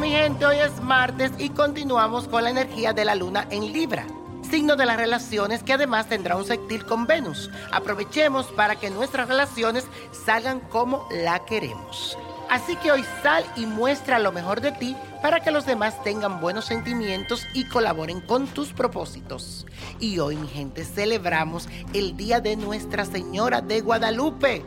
Mi gente, hoy es martes y continuamos con la energía de la luna en Libra, signo de las relaciones que además tendrá un sextil con Venus. Aprovechemos para que nuestras relaciones salgan como la queremos. Así que hoy sal y muestra lo mejor de ti para que los demás tengan buenos sentimientos y colaboren con tus propósitos. Y hoy, mi gente, celebramos el Día de Nuestra Señora de Guadalupe.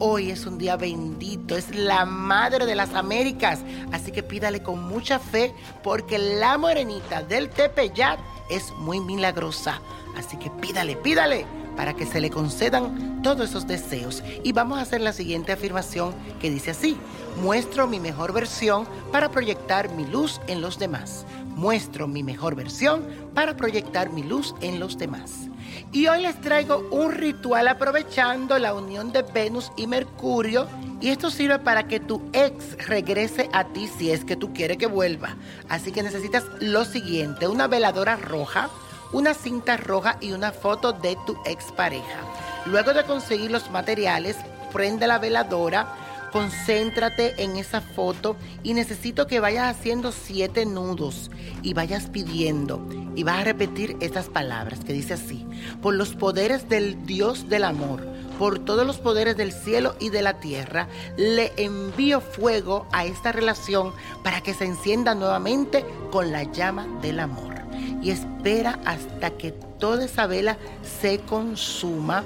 Hoy es un día bendito, es la Madre de las Américas, así que pídale con mucha fe porque la morenita del Tepeyat es muy milagrosa. Así que pídale, pídale para que se le concedan todos esos deseos. Y vamos a hacer la siguiente afirmación que dice así, muestro mi mejor versión para proyectar mi luz en los demás. Muestro mi mejor versión para proyectar mi luz en los demás. Y hoy les traigo un ritual aprovechando la unión de Venus y Mercurio. Y esto sirve para que tu ex regrese a ti si es que tú quieres que vuelva. Así que necesitas lo siguiente, una veladora roja, una cinta roja y una foto de tu expareja. Luego de conseguir los materiales, prende la veladora, concéntrate en esa foto y necesito que vayas haciendo siete nudos y vayas pidiendo y vas a repetir estas palabras que dice así, por los poderes del Dios del amor, por todos los poderes del cielo y de la tierra, le envío fuego a esta relación para que se encienda nuevamente con la llama del amor. Y espera hasta que toda esa vela se consuma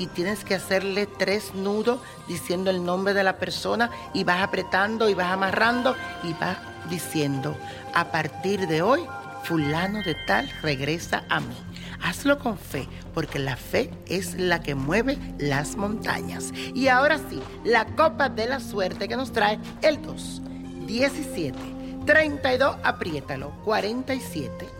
y tienes que hacerle tres nudos diciendo el nombre de la persona y vas apretando y vas amarrando y vas diciendo, a partir de hoy, fulano de tal regresa a mí. Hazlo con fe, porque la fe es la que mueve las montañas. Y ahora sí, la copa de la suerte que nos trae el 2, 17, 32, apriétalo, 47.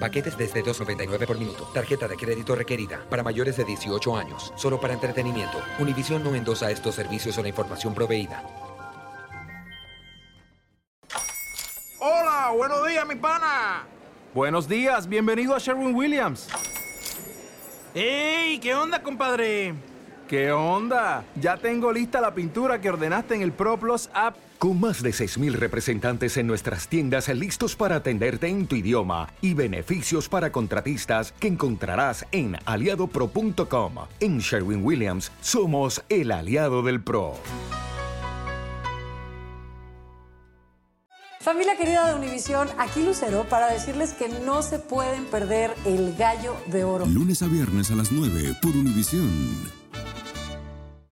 Paquetes desde 2.99 por minuto. Tarjeta de crédito requerida para mayores de 18 años. Solo para entretenimiento. Univision no endosa estos servicios o la información proveída. Hola, buenos días, mi pana. Buenos días, bienvenido a Sherwin Williams. ¡Ey! ¿Qué onda, compadre? ¿Qué onda? Ya tengo lista la pintura que ordenaste en el ProPlus app. Con más de 6.000 representantes en nuestras tiendas listos para atenderte en tu idioma y beneficios para contratistas que encontrarás en aliadopro.com. En Sherwin Williams somos el aliado del PRO. Familia querida de Univisión, aquí Lucero para decirles que no se pueden perder el gallo de oro. Lunes a viernes a las 9 por Univisión.